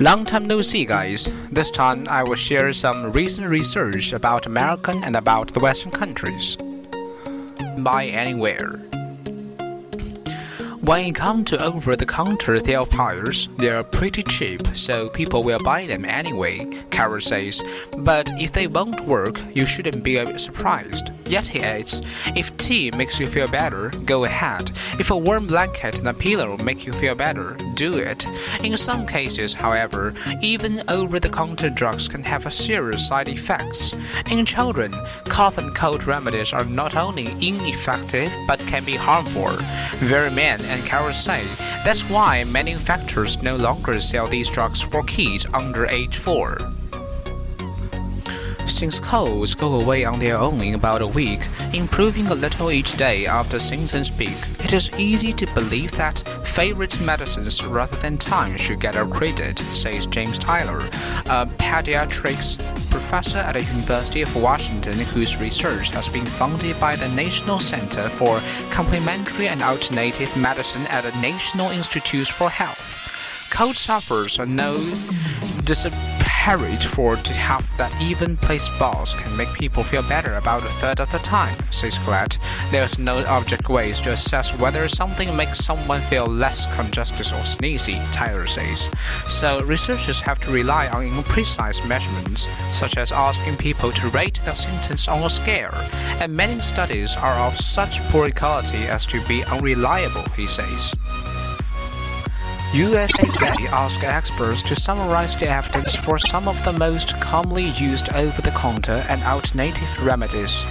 Long time no see, guys. This time I will share some recent research about American and about the Western countries. Buy anywhere. When it comes to over-the-counter therapies, they are pretty cheap, so people will buy them anyway, Carroll says. But if they won't work, you shouldn't be surprised. Yet he adds, if tea makes you feel better, go ahead. If a warm blanket and a pillow make you feel better, do it. In some cases, however, even over-the-counter drugs can have serious side effects. In children, cough and cold remedies are not only ineffective but can be harmful. Vreeman and say that's why manufacturers no longer sell these drugs for kids under age 4. Since colds go away on their own in about a week, improving a little each day after symptoms peak, it is easy to believe that favorite medicines rather than time should get our credit, says James Tyler, a pediatrics professor at the University of Washington whose research has been funded by the National Center for Complementary and Alternative Medicine at the National Institutes for Health. Cold sufferers are no disparate for to have that even place balls can make people feel better about a third of the time, says Glad. There's no object ways to assess whether something makes someone feel less congested or sneezy, Tyler says. So researchers have to rely on imprecise measurements, such as asking people to rate their symptoms on a scale, and many studies are of such poor quality as to be unreliable, he says. USA Today asked experts to summarize the evidence for some of the most commonly used over-the-counter and alternative remedies.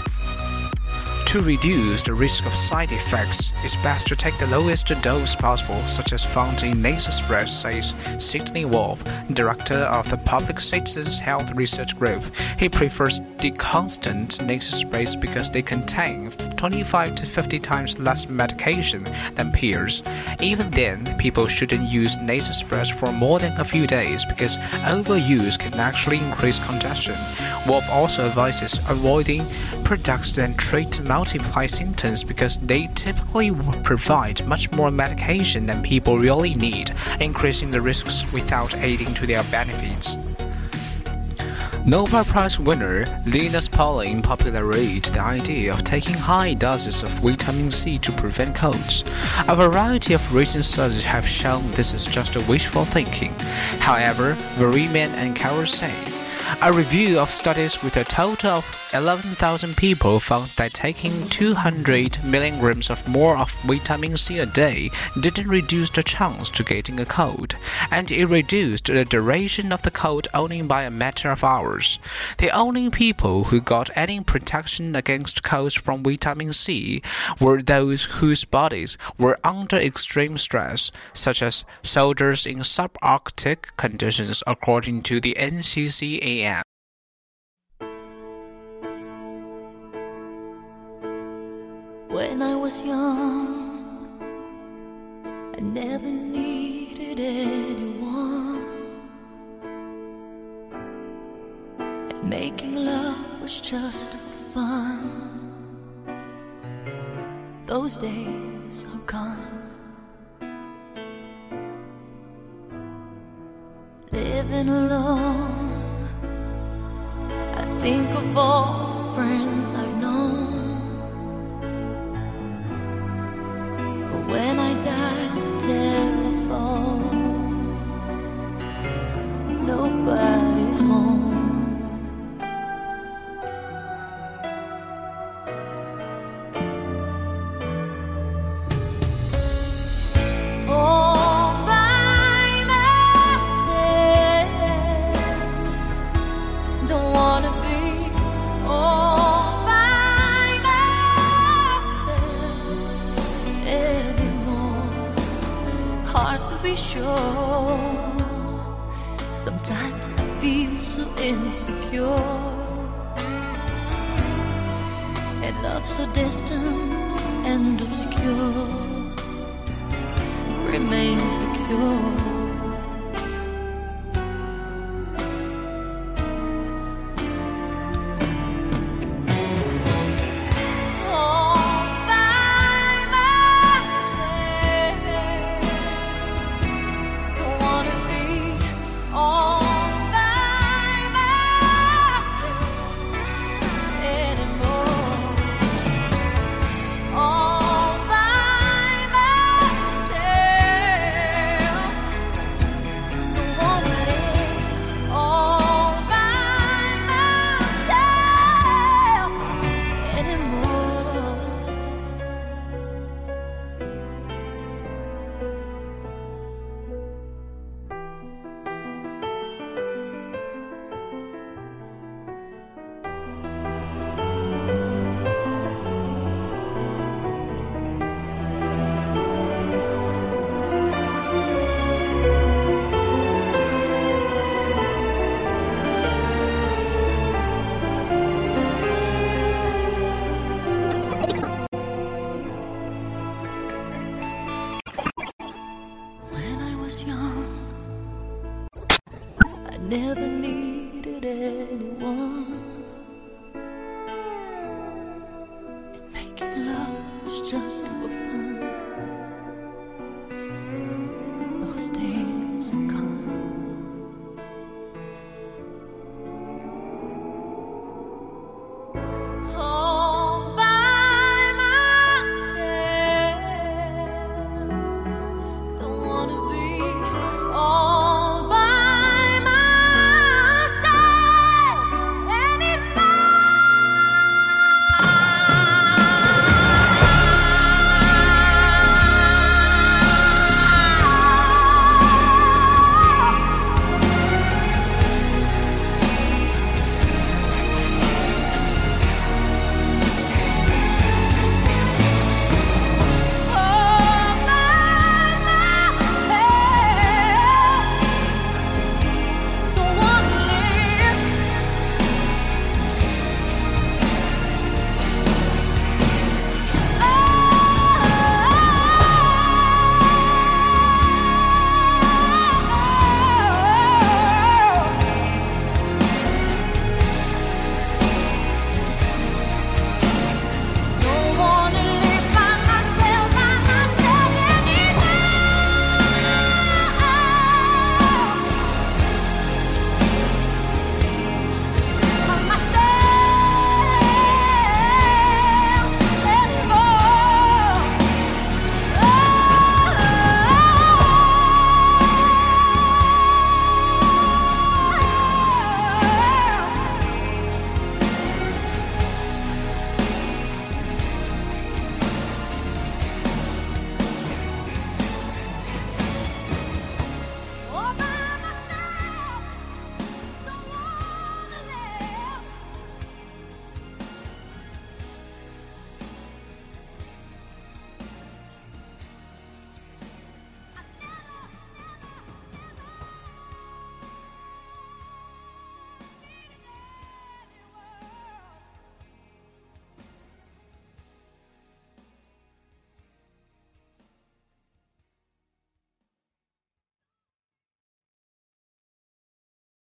To reduce the risk of side effects, it's best to take the lowest dose possible, such as found in nasal sprays, says Sidney Wolfe, director of the Public Citizens Health Research Group. He prefers the constant nasal sprays because they contain 25 to 50 times less medication than peers. Even then, people shouldn't use nasal sprays for more than a few days because overuse can actually increase congestion. Wolfe also advises avoiding products that treat multiply symptoms because they typically provide much more medication than people really need, increasing the risks without aiding to their benefits. Nobel Prize winner Linus Pauling popularized the idea of taking high doses of vitamin C to prevent colds. A variety of recent studies have shown this is just a wishful thinking. However, Vreeman and Carroll say a review of studies with a total of 11,000 people found that taking 200 milligrams of more of vitamin C a day didn't reduce the chance to getting a cold, and it reduced the duration of the cold only by a matter of hours. The only people who got any protection against colds from vitamin C were those whose bodies were under extreme stress, such as soldiers in subarctic conditions, according to the NCCAM. When I was young, I never needed anyone. And making love was just fun. Those days are gone. Living alone, I think of all the friends I've known. But when I dial the telephone, nobody's home. So distant and obscure remains the cure.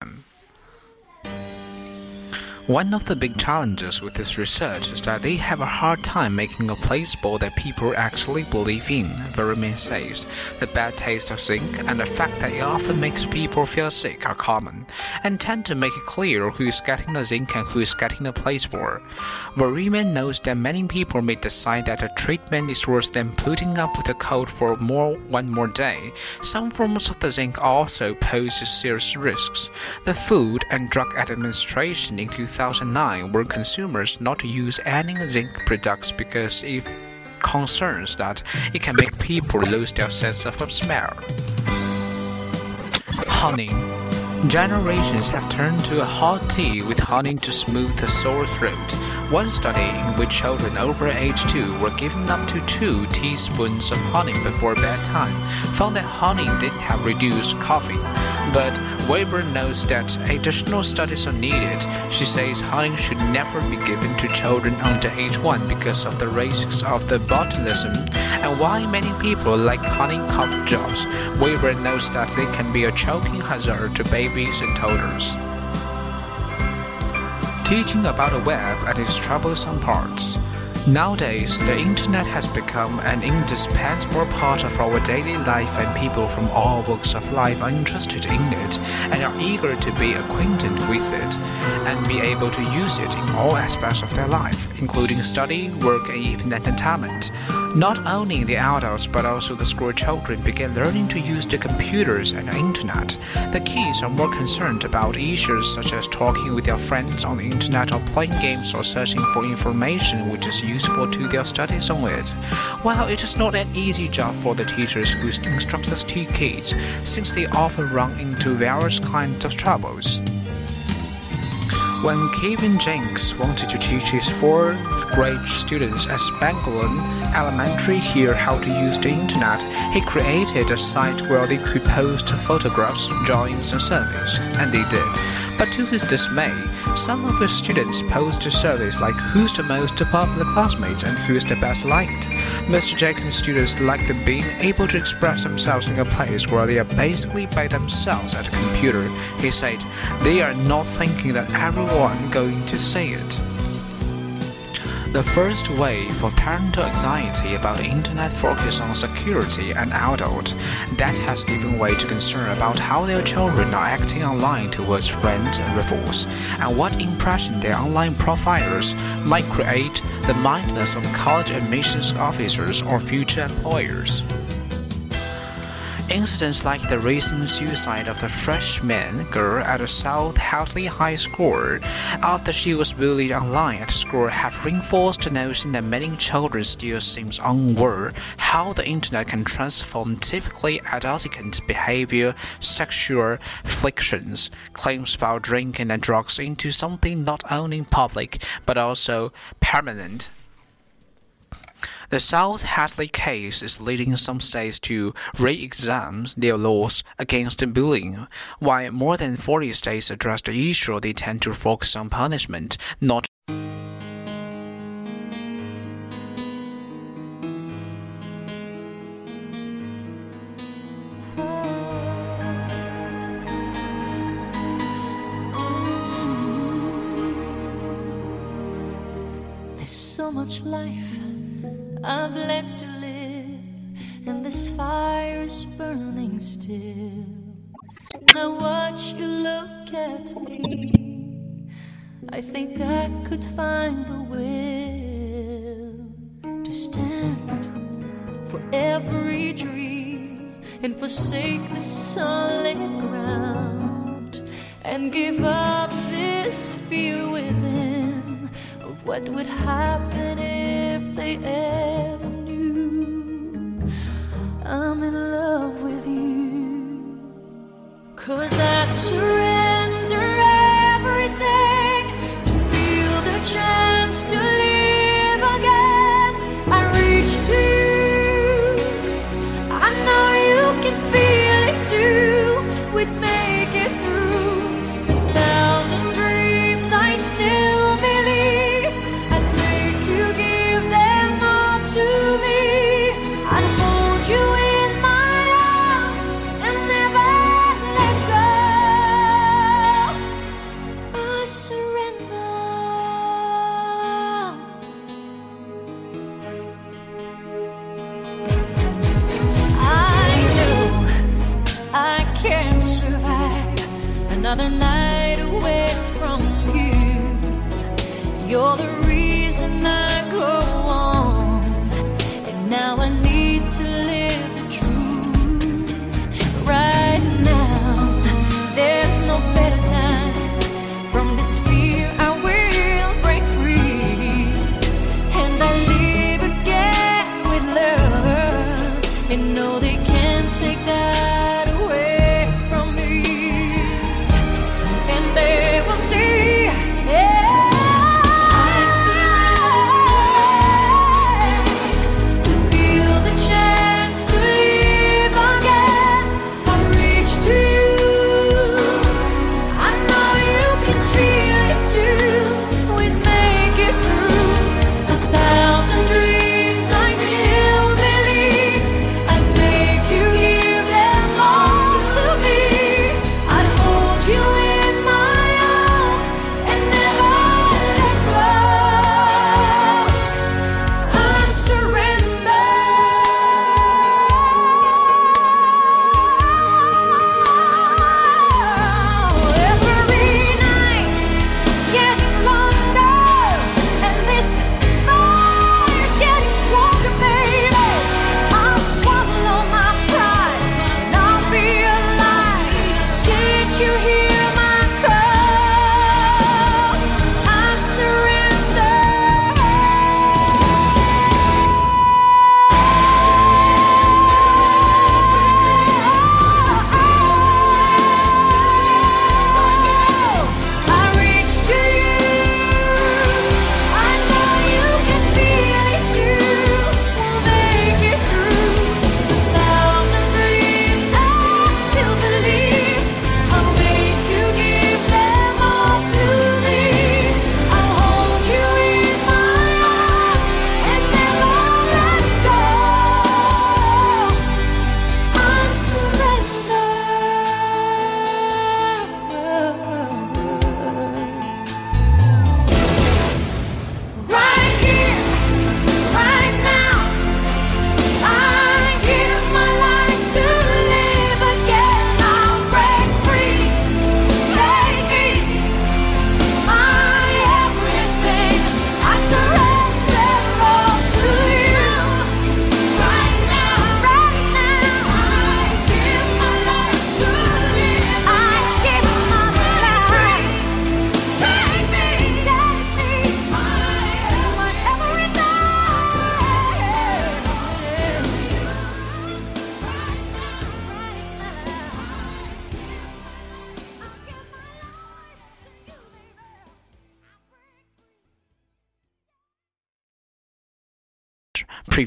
um, one of the big challenges with this research is that they have a hard time making a placebo that people actually believe in. Vreeman says the bad taste of zinc and the fact that it often makes people feel sick are common, and tend to make it clear who is getting the zinc and who is getting the placebo. Vreeman knows that many people may decide that a treatment is worse than putting up with a cold for more one more day. Some forms of the zinc also poses serious risks. The Food and Drug Administration in 2009 warned consumers not to use any zinc products because if concerns that it can make people lose their sense of smell. Honey. Generations have turned to a hot tea with honey to smooth the sore throat. One study in which children over age 2 were given up to 2 teaspoons of honey before bedtime found that honey did have reduced coughing. But Weber knows that additional studies are needed. She says honey should never be given to children under age 1 because of the risks of the botulism and why many people like honey cough drops. Weber knows that they can be a choking hazard to babies and toddlers. Teaching about the web and its troublesome parts. Nowadays, the internet has become an indispensable part of our daily life, and people from all walks of life are interested in it and are eager to be acquainted with it and be able to use it in all aspects of their life, including study, work, and even entertainment. Not only the adults but also the school children begin learning to use the computers and the internet. The kids are more concerned about issues such as talking with their friends on the internet or playing games or searching for information which is useful to their studies on it. While it is not an easy job for the teachers who instruct the kids, since they often run into various kinds of troubles. When Kevin Jenks wanted to teach his fourth grade students at Spangler Elementary here how to use the internet, he created a site where they could post photographs, drawings, and surveys, and they did. But to his dismay, some of his students posted surveys like who's the most popular classmates and who's the best liked. Mr. Jenkins' students like the being able to express themselves in a place where they are basically by themselves at a computer. He said, they are not thinking that everyone going to see it. The first wave for parental anxiety about the internet focus on security and adult. That has given way to concern about how their children are acting online towards friends and rivals, and what impression their online profiles might create the mindless of college admissions officers or future employers. Incidents like the recent suicide of the freshman girl at the South Hadley High School after she was bullied online at school have reinforced the notion that many children still seem unaware how the internet can transform typically adolescent behavior, sexual frictions, claims about drinking and drugs into something not only public but also permanent. The South Hadley case is leading some states to re-examine their laws against bullying. While more than 40 states address the issue, they tend to focus on punishment, not There's so much life I've left to live, and this fire is burning still. Now watch you look at me. I think I could find the will to stand for every dream and forsake the solid ground and give up this fear within of what would happen if they ever knew I'm in love with you. Cause I'd surrender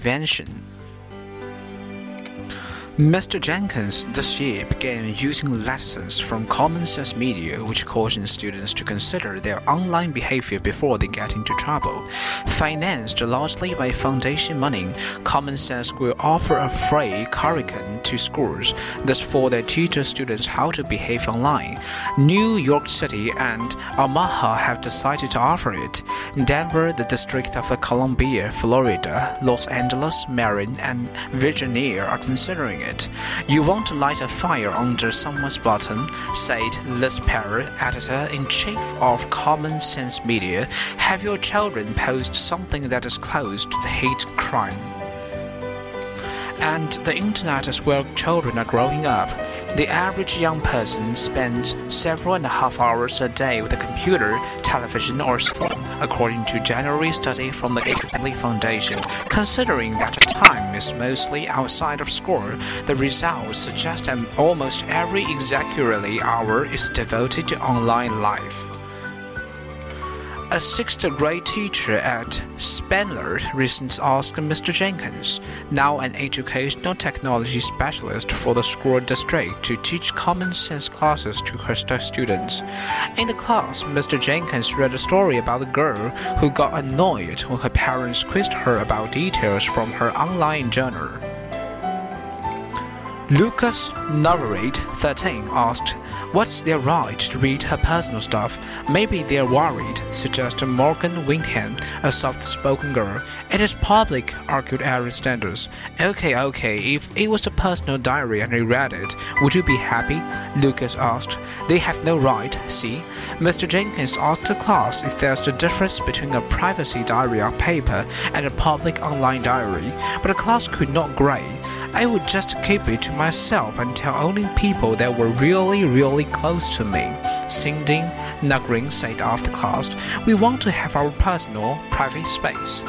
prevention. Mr. Jenkins this year began using lessons from Common Sense Media, which cautions students to consider their online behavior before they get into trouble. Financed largely by foundation money, Common Sense will offer a free curriculum to schools, thus for their teach students how to behave online. New York City and Omaha have decided to offer it. Denver, the District of Columbia, Florida, Los Angeles, Marin, and Virginia are considering it. You won't light a fire under someone's bottom, said Liz Perle, editor in chief of Common Sense Media. Have your children post something that is close to the hate crime and the internet is where children are growing up. The average young person spends several and a half hours a day with a computer, television, or phone, according to January study from the Family Foundation. Considering that time is mostly outside of school, the results suggest that almost every exactly hour is devoted to online life. A sixth grade teacher at Spangler recently asked Mr. Jenkins, now an educational technology specialist for the school district, to teach common sense classes to her students. In the class, Mr. Jenkins read a story about a girl who got annoyed when her parents quizzed her about details from her online journal. Lucas Navarrete, 13, asked, What's their right to read her personal stuff? Maybe they're worried, suggested Morgan Windham, a soft spoken girl. It is public, argued Aaron Sanders. Okay, okay, if it was a personal diary and he read it, would you be happy? Lucas asked. They have no right, see? Mr. Jenkins asked the class if there's a difference between a privacy diary on paper and a public online diary, but the class could not grade. I would just keep it to myself and tell only people that were really, really close to me. Cindy Nugring said after class, We want to have our personal, private space.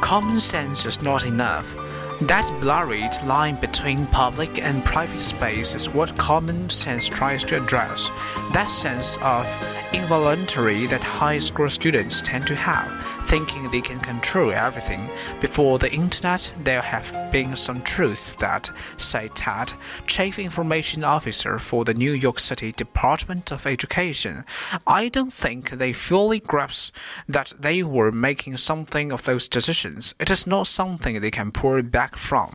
Common sense is not enough. That blurred line between public and private space is what common sense tries to address. That sense of involuntary that high school students tend to have, thinking they can control everything. Before the internet, there have been some truths that, said Ted, Chief Information Officer for the New York City Department of Education. I don't think they fully grasp that they were making something of those decisions. It is not something they can pull back from.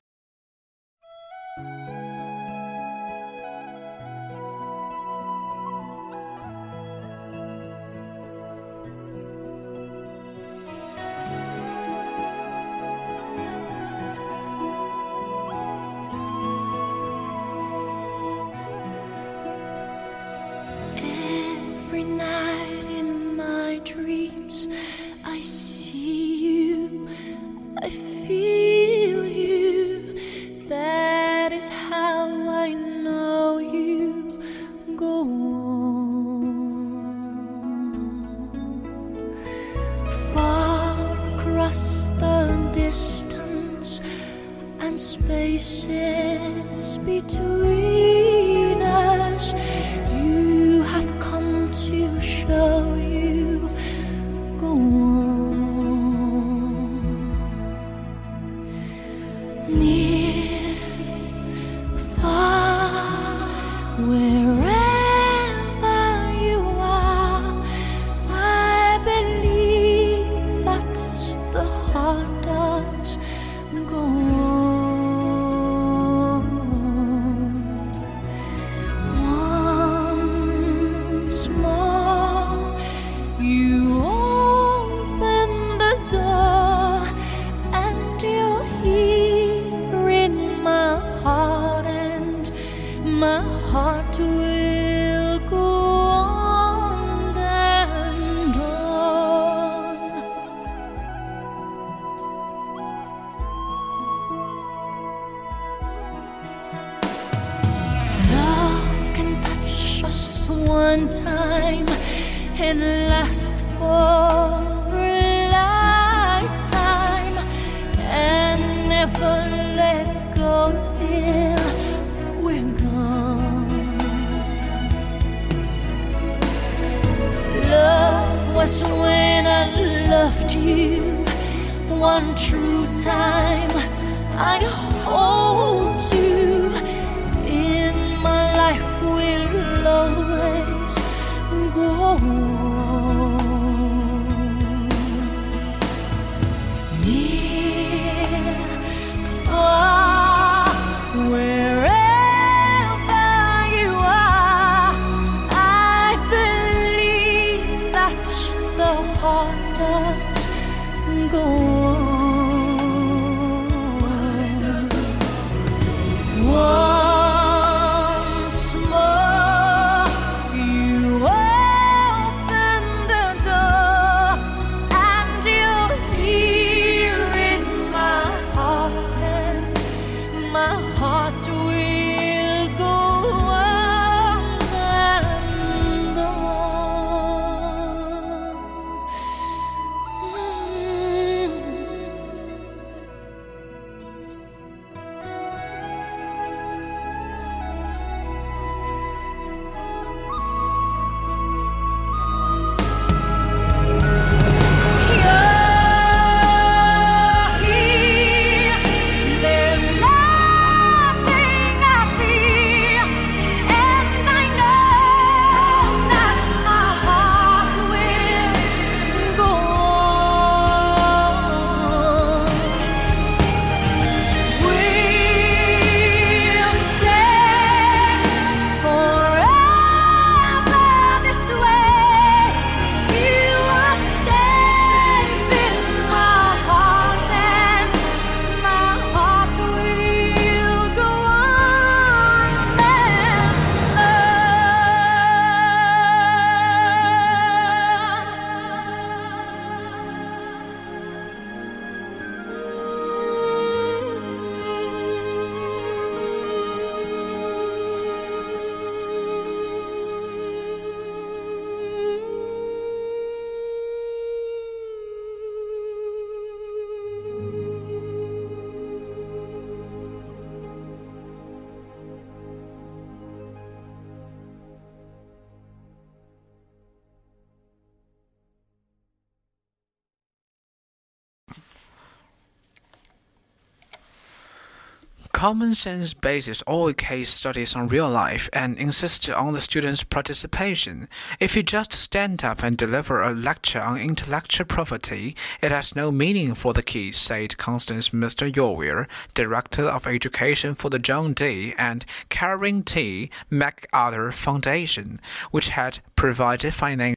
Common sense bases all case studies on real life and insists on the student's participation. If you just stand up and deliver a lecture on intellectual property, it has no meaning for the kids, said Constance Mr. Yorweir, Director of Education for the John D. and Karen T. MacArthur Foundation, which had provided financial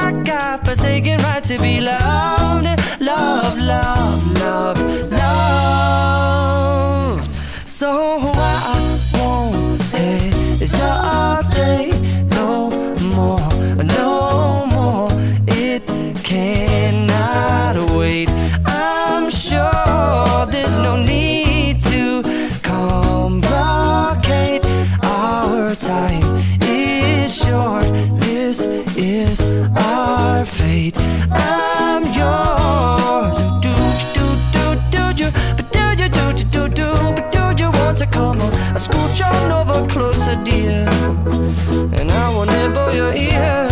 our God forsaken right to be loved, love, love, love, loved. So I to come on. I scooch on over closer, dear, and I will nibble your ear.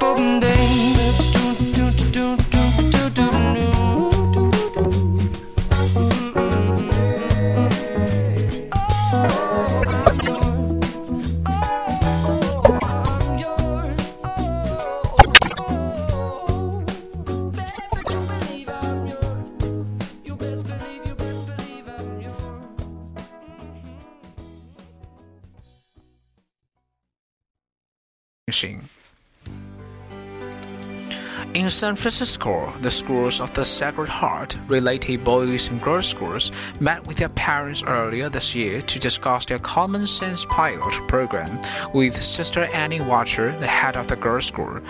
In San Francisco, the schools of the Sacred Heart, related boys and girls schools, met with their parents earlier this year to discuss their Common Sense pilot program with Sister Annie Wachter, the head of the girls' school.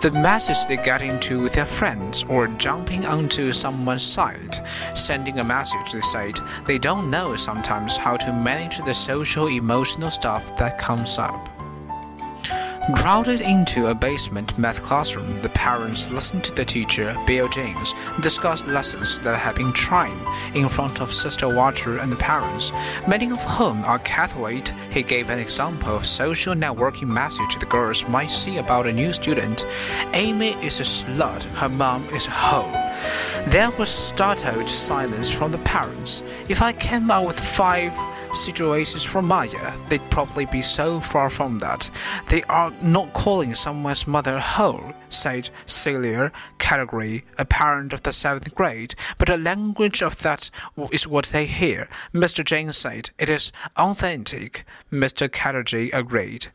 The messes they get into with their friends or jumping onto someone's side, sending a message they said they don't know sometimes how to manage the social emotional stuff that comes up. Crowded into a basement math classroom, the parents listened to the teacher, Bill James, discuss lessons that have been trying in front of Sister Walter and the parents, many of whom are Catholic. He gave an example of social networking message the girls might see about a new student. Amy is a slut, her mom is a hoe. There was startled silence from the parents. If I came out with five situations from Maya, they'd probably be so far from that. They are not calling someone's mother a hoe, said Celia Category, a parent of the seventh grade, but the language of that is what they hear. Mr. James said, It is authentic. Mr. Category agreed.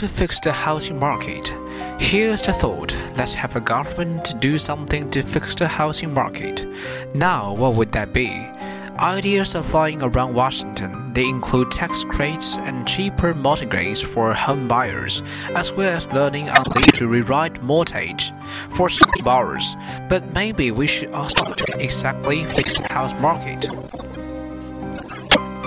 To fix the housing market? Here's the thought let's have a government do something to fix the housing market. Now, what would that be? Ideas are flying around Washington. They include tax credits and cheaper mortgages for home buyers, as well as learning on to rewrite mortgage for borrowers. But maybe we should also exactly fix the house market.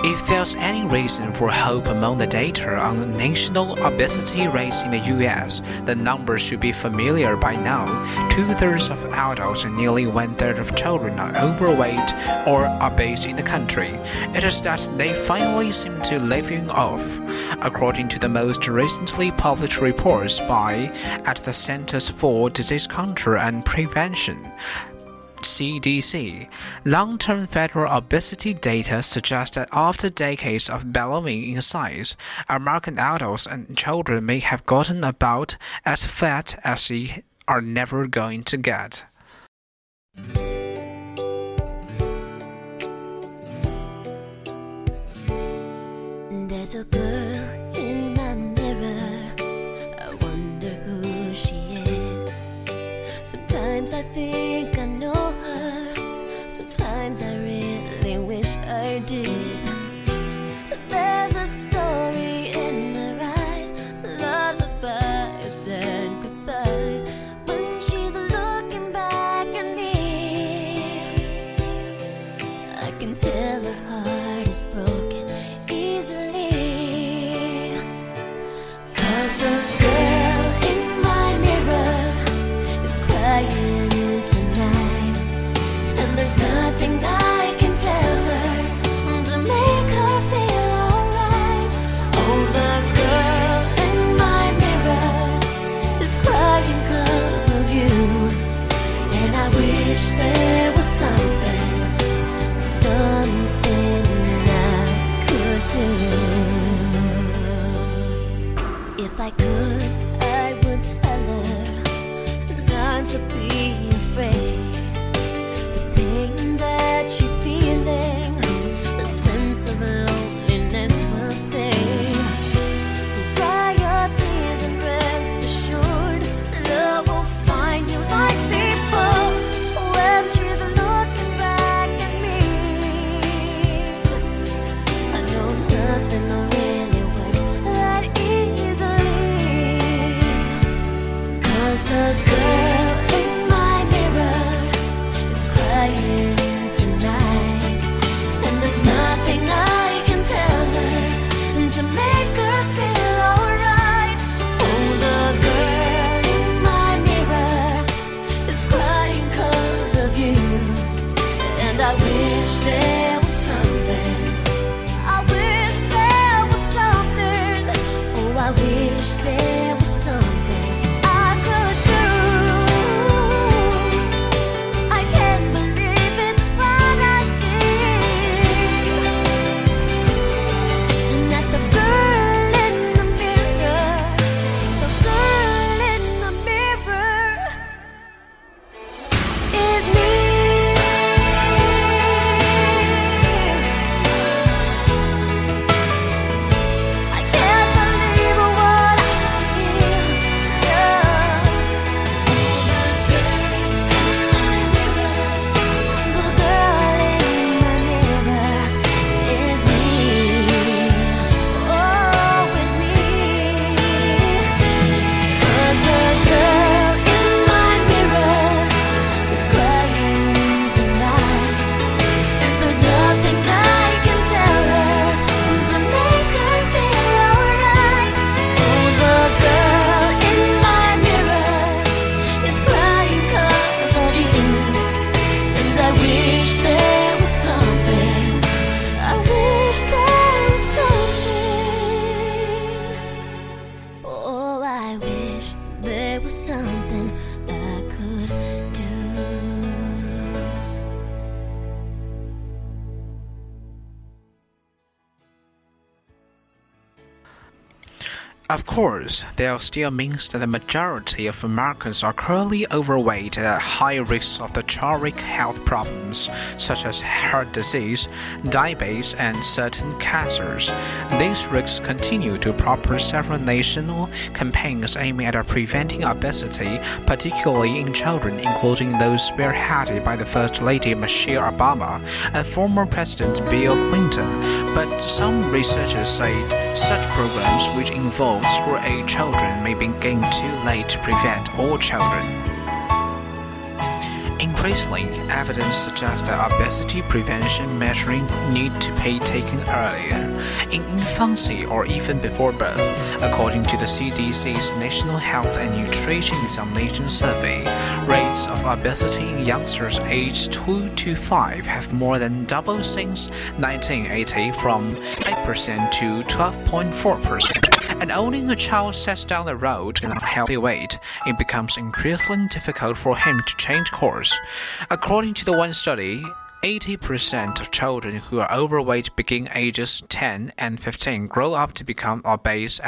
If there's any reason for hope among the data on national obesity rates in the US, the numbers should be familiar by now. Two thirds of adults and nearly one third of children are overweight or obese in the country. It is that they finally seem to living off, according to the most recently published reports by at the Centers for Disease Control and Prevention. CDC. Long term federal obesity data suggests that after decades of ballowing in size, American adults and children may have gotten about as fat as they are never going to get. There's a girl in my mirror. I wonder who she is. Sometimes I think. Sometimes I wish that there was something I could Of course, there still means that the majority of Americans are currently overweight at high risk of the chronic health problems such as heart disease, diabetes, and certain cancers. These risks continue to propel several national campaigns aiming at preventing obesity, particularly in children, including those spearheaded by the First Lady Michelle Obama and former President Bill Clinton. But some researchers say such programs which involve school age children may begin too late to prevent all children. Increasingly, evidence suggests that obesity prevention measures need to be taken earlier, in infancy or even before birth. According to the CDC's National Health and Nutrition Examination Survey, rates of obesity in youngsters aged 2 to 5 have more than doubled since 1980 from 8% to 12.4%. And only a child sets down the road in a healthy weight, it becomes increasingly difficult for him to change course. According to the one study, 80% of children who are overweight between ages 10 and 15 grow up to become obese.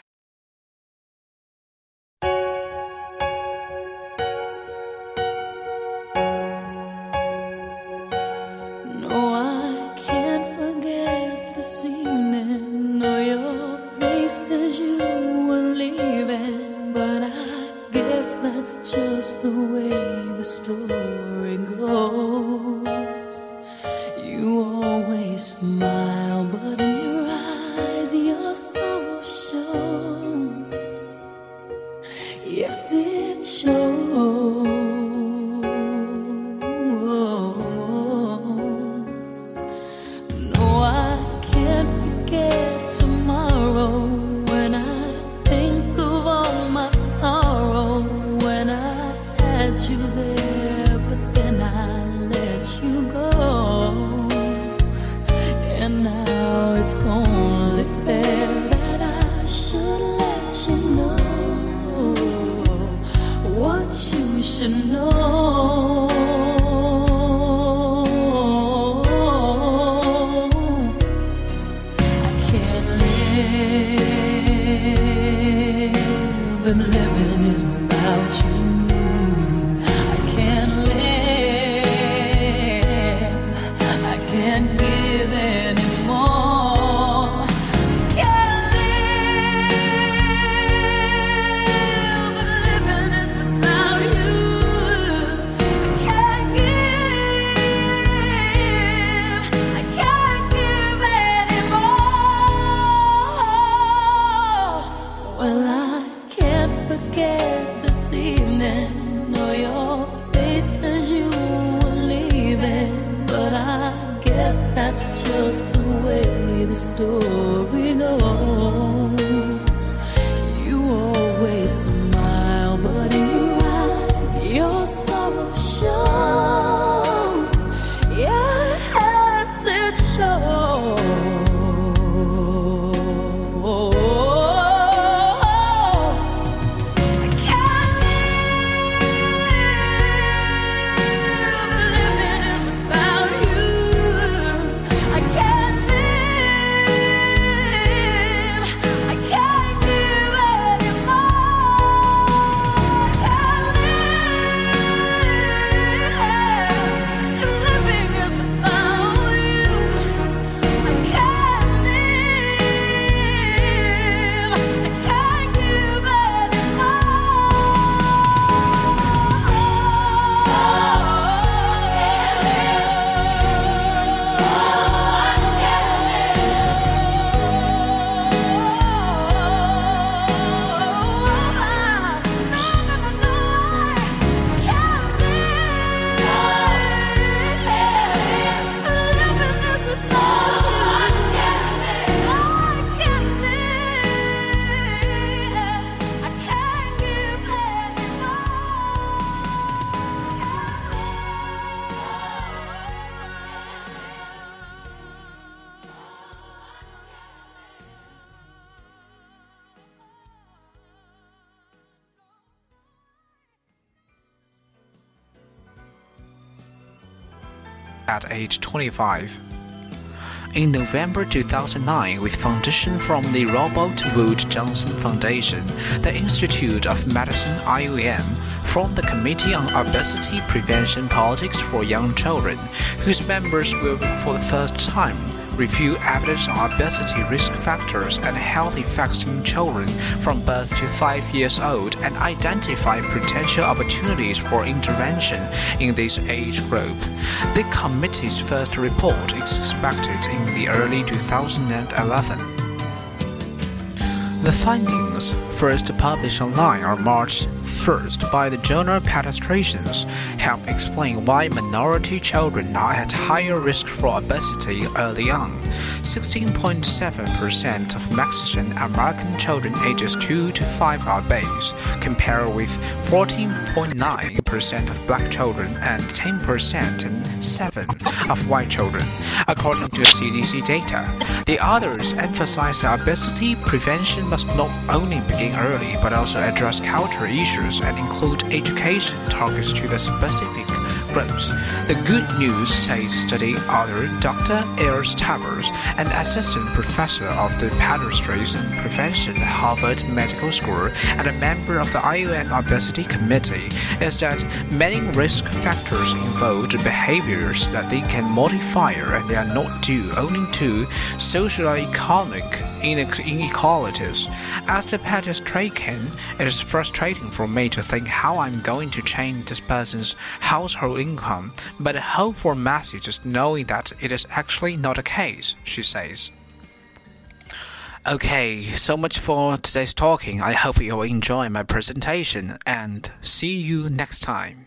Age 25. In November 2009, with foundation from the Robert Wood Johnson Foundation, the Institute of Medicine IOM formed the Committee on Obesity Prevention Politics for Young Children, whose members will, for the first time, review evidence on obesity risk factors and health effects in children from birth to 5 years old and identify potential opportunities for intervention in this age group. The committee's first report is expected in the early 2011. The findings, first published online on March first by the journal Pediatricians help explain why minority children are at higher risk for obesity early on. 16.7% of Mexican American children ages 2 to 5 are obese, compared with 14.9% of black children and 10% and 7 of white children, according to CDC data. The others emphasize that obesity prevention must not only begin early but also address cultural issues and include education targets to the specific groups. The good news, says study author Dr. Ayers Taveras, an assistant professor of the pediatrics and prevention at Harvard Medical School and a member of the IOM Obesity Committee, is that many risk factors involve behaviors that they can modify and they are not due only to socio-economic inequalities. As the pediatrician, it is frustrating for me to think how I'm going to change this person's household income, but a hopeful message is knowing that it is actually not the case, she says. Okay, so much for today's talking. I hope you'll enjoy my presentation and see you next time.